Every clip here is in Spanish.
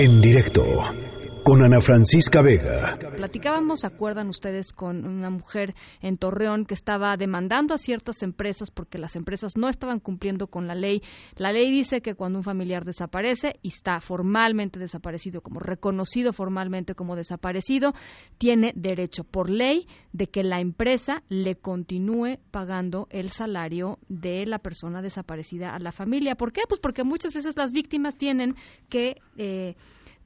En directo con Ana Francisca Vega. Platicábamos, acuerdan ustedes, con una mujer en Torreón que estaba demandando a ciertas empresas porque las empresas no estaban cumpliendo con la ley. La ley dice que cuando un familiar desaparece y está formalmente desaparecido, como reconocido formalmente como desaparecido, tiene derecho por ley de que la empresa le continúe pagando el salario de la persona desaparecida a la familia. ¿Por qué? Pues porque muchas veces las víctimas tienen que eh,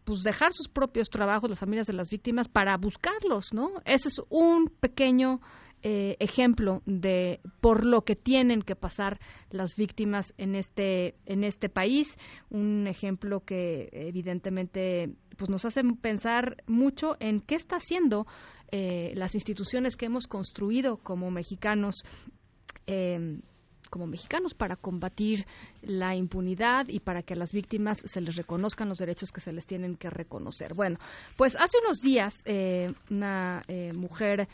pues dejar sus propios trabajos, las familias de las víctimas, para buscarlos, ¿no? Ese es un pequeño eh, ejemplo de por lo que tienen que pasar las víctimas en este en este país un ejemplo que evidentemente pues nos hace pensar mucho en qué está haciendo eh, las instituciones que hemos construido como mexicanos eh, como mexicanos para combatir la impunidad y para que a las víctimas se les reconozcan los derechos que se les tienen que reconocer. Bueno, pues hace unos días eh, una eh, mujer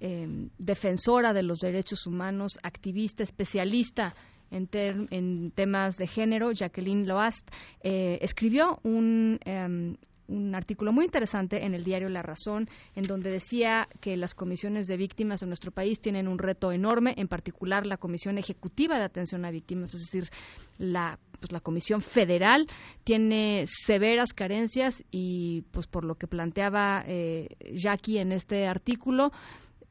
eh, defensora de los derechos humanos, activista, especialista en, en, temas de género, Jacqueline Loast, escribió un, em, un artículo muy interesante en el diario La Razón, en donde decía que las comisiones de víctimas en nuestro país tienen un reto enorme, en particular la Comisión Ejecutiva de Atención a Víctimas, es decir, la, pues, la Comisión Federal tiene severas carencias y, pues por lo que planteaba eh, Jackie en este artículo,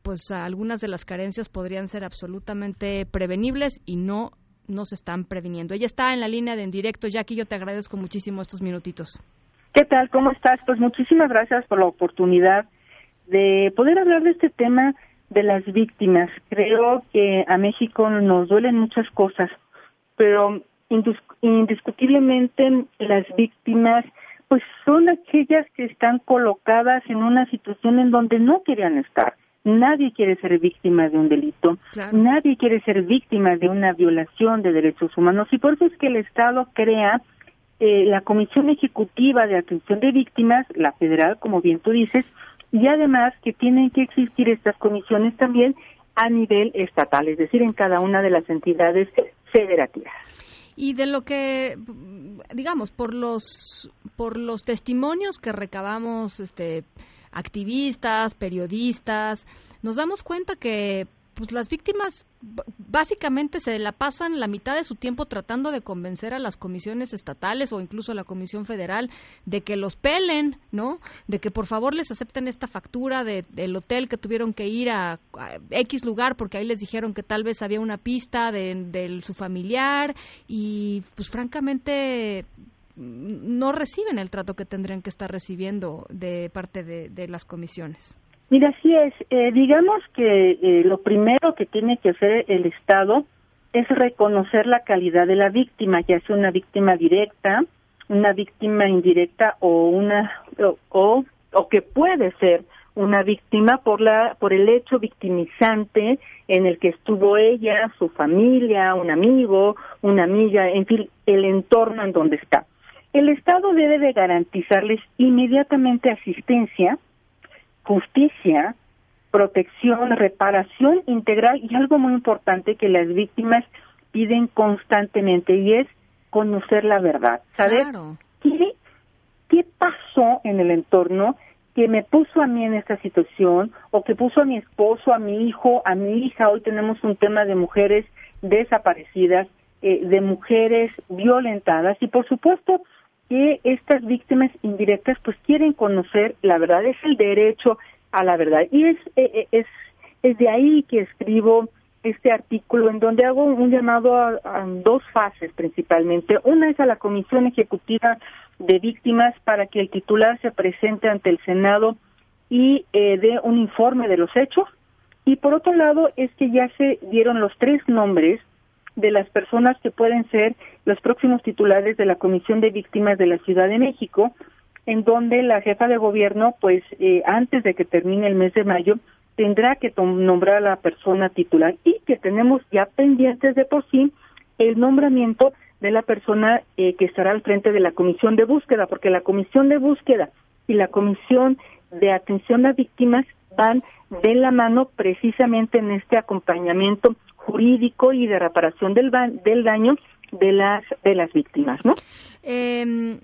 pues algunas de las carencias podrían ser absolutamente prevenibles y no no se están previniendo. Ella está en la línea de en directo. Jackie, yo te agradezco muchísimo estos minutitos. ¿Qué tal? ¿Cómo estás? Pues muchísimas gracias por la oportunidad de poder hablar de este tema de las víctimas. Creo que a México nos duelen muchas cosas, pero indiscutiblemente las víctimas pues son aquellas que están colocadas en una situación en donde no querían estar. Nadie quiere ser víctima de un delito, nadie quiere ser víctima de una violación de derechos humanos y por eso es que el Estado crea eh, la Comisión Ejecutiva de Atención de Víctimas, la federal, como bien tú dices, y además que tienen que existir estas comisiones también a nivel estatal, es decir, en cada una de las entidades federativas. Y de lo que, digamos, por los, por los testimonios que recabamos, este, activistas, periodistas, nos damos cuenta que pues las víctimas básicamente se la pasan la mitad de su tiempo tratando de convencer a las comisiones estatales o incluso a la Comisión Federal de que los pelen, ¿no? De que por favor les acepten esta factura de, del hotel que tuvieron que ir a, X lugar porque ahí les dijeron que tal vez había una pista de, su familiar y pues francamente no reciben el trato que tendrían que estar recibiendo de parte de las comisiones. Mira, así es. Eh, digamos que eh, lo primero que tiene que hacer el Estado es reconocer la calidad de la víctima, ya sea una víctima directa, una víctima indirecta o una o, o, que puede ser una víctima por la por el hecho victimizante en el que estuvo ella, su familia, un amigo, una amiga, en fin, el entorno en donde está. El Estado debe de garantizarles inmediatamente asistencia justicia, protección, reparación integral y algo muy importante que las víctimas piden constantemente y es conocer la verdad, saber qué, qué pasó en el entorno que me puso a mí en esta situación o que puso a mi esposo, a mi hijo, a mi hija. Hoy tenemos un tema de mujeres desaparecidas, eh, de mujeres violentadas y por supuesto que estas víctimas indirectas pues quieren conocer la verdad, es el derecho a la verdad. Y es, eh, eh, es, es de ahí que escribo este artículo en donde hago un llamado a, dos fases principalmente. Una es a la Comisión Ejecutiva de Víctimas para que el titular se presente ante el Senado y eh, dé un informe de los hechos. Y por otro lado es que ya se dieron los tres nombres de las personas que pueden ser los próximos titulares de la Comisión de Víctimas de la Ciudad de México, en donde la jefa de gobierno, pues eh, antes de que termine el mes de mayo, tendrá que nombrar a la persona titular y que tenemos ya pendientes de por sí el nombramiento de la persona eh, que estará al frente de la comisión de búsqueda, porque la comisión de búsqueda y la comisión de atención a víctimas van de la mano precisamente en este acompañamiento jurídico y de reparación del, del daño de las de las víctimas, ¿no? Eh,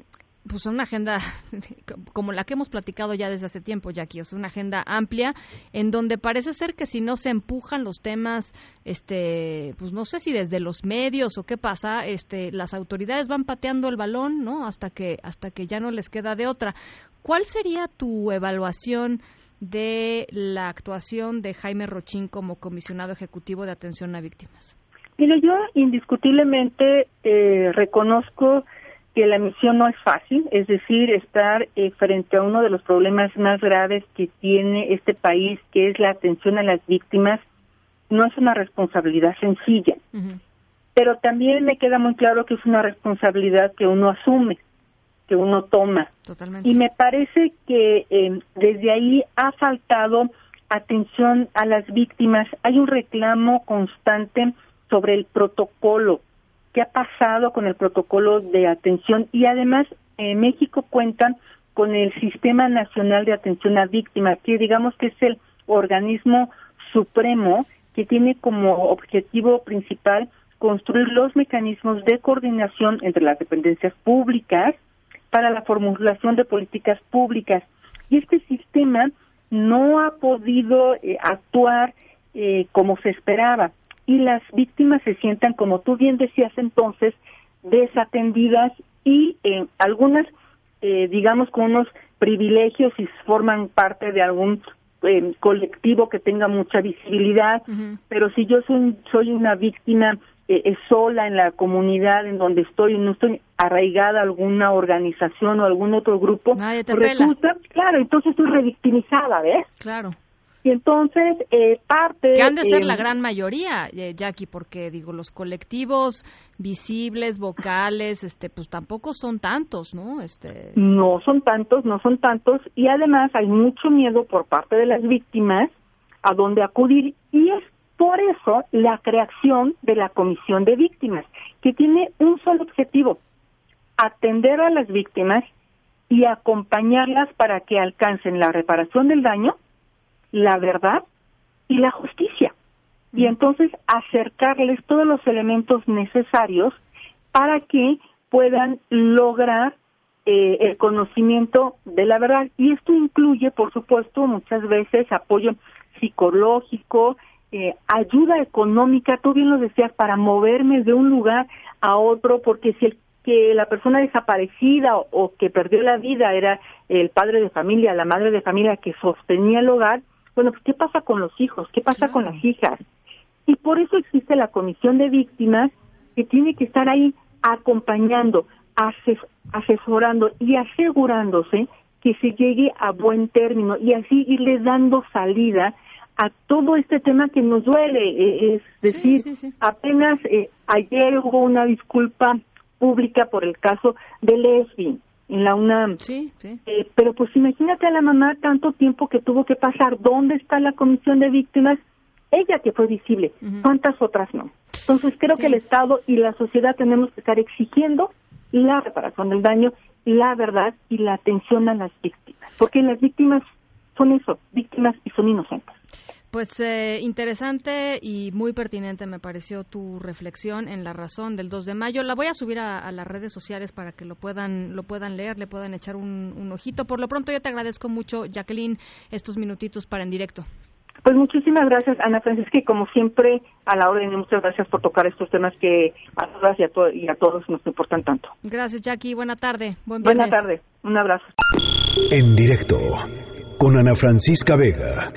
pues una agenda como la que hemos platicado ya desde hace tiempo, Jackie, es una agenda amplia en donde parece ser que si no se empujan los temas, este, pues no sé si desde los medios o qué pasa, este, las autoridades van pateando el balón, ¿no? Hasta que hasta que ya no les queda de otra. ¿Cuál sería tu evaluación de la actuación de Jaime Rochín como comisionado ejecutivo de atención a víctimas? Mire, yo indiscutiblemente eh, reconozco que la misión no es fácil, es decir, estar eh, frente a uno de los problemas más graves que tiene este país, que es la atención a las víctimas, no es una responsabilidad sencilla. Pero también me queda muy claro que es una responsabilidad que uno asume, que uno toma. Totalmente. Y me parece que eh, desde ahí ha faltado atención a las víctimas. Hay un reclamo constante sobre el protocolo qué ha pasado con el protocolo de atención y además en México cuentan con el Sistema Nacional de Atención a Víctimas, que digamos que es el organismo supremo que tiene como objetivo principal construir los mecanismos de coordinación entre las dependencias públicas para la formulación de políticas públicas. Y este sistema no ha podido eh, actuar eh, como se esperaba y las víctimas se sientan, como tú bien decías entonces, desatendidas y eh, algunas, eh, digamos, con unos privilegios y forman parte de algún eh, colectivo que tenga mucha visibilidad, pero si yo soy, soy una víctima sola en la comunidad en donde estoy, no estoy arraigada a alguna organización o algún otro grupo, pues resulta, claro, entonces estoy revictimizada, ¿ves? Claro. Y entonces, eh, parte... Que han de ser la gran mayoría, eh, Jackie, porque digo, los colectivos visibles, vocales, este, pues tampoco son tantos, ¿no? Este... No son tantos, no son tantos, y además hay mucho miedo por parte de las víctimas a dónde acudir, y es por eso la creación de la Comisión de Víctimas, que tiene un solo objetivo, atender a las víctimas y acompañarlas para que alcancen la reparación del daño la verdad y la justicia. Y entonces acercarles todos los elementos necesarios para que puedan lograr eh, el conocimiento de la verdad. Y esto incluye, por supuesto, muchas veces apoyo psicológico, eh, ayuda económica, tú bien lo decías, para moverme de un lugar a otro, porque si el que la persona desaparecida o, o que perdió la vida era el padre de familia, la madre de familia que sostenía el hogar, bueno, pues, ¿qué pasa con los hijos? ¿Qué pasa con las hijas? Y por eso existe la comisión de víctimas que tiene que estar ahí acompañando, asesorando y asegurándose que se llegue a buen término y así irle dando salida a todo este tema que nos duele. Eh, es decir, apenas eh, ayer hubo una disculpa pública por el caso de Lesbi en la UNAM. Sí, sí. Eh, pero pues imagínate a la mamá tanto tiempo que tuvo que pasar. ¿Dónde está la comisión de víctimas? Ella que fue visible, ¿cuántas otras no? Entonces creo que el Estado y la sociedad tenemos que estar exigiendo la reparación del daño, la verdad y la atención a las víctimas, porque las víctimas son eso, víctimas y son inocentes. Pues eh, interesante y muy pertinente me pareció tu reflexión en la razón del 2 de mayo. La voy a subir a, las redes sociales para que lo puedan lo puedan leer, le puedan echar un, ojito. Por lo pronto yo te agradezco mucho, Jacqueline, estos minutitos para en directo. Pues muchísimas gracias, Ana Francisca, y como siempre, a la orden, muchas gracias por tocar estos temas que a todas y a, y a todos nos importan tanto. Gracias, Jackie. Buena tarde. Buen Buena tarde. Un abrazo. En directo, con Ana Francisca Vega.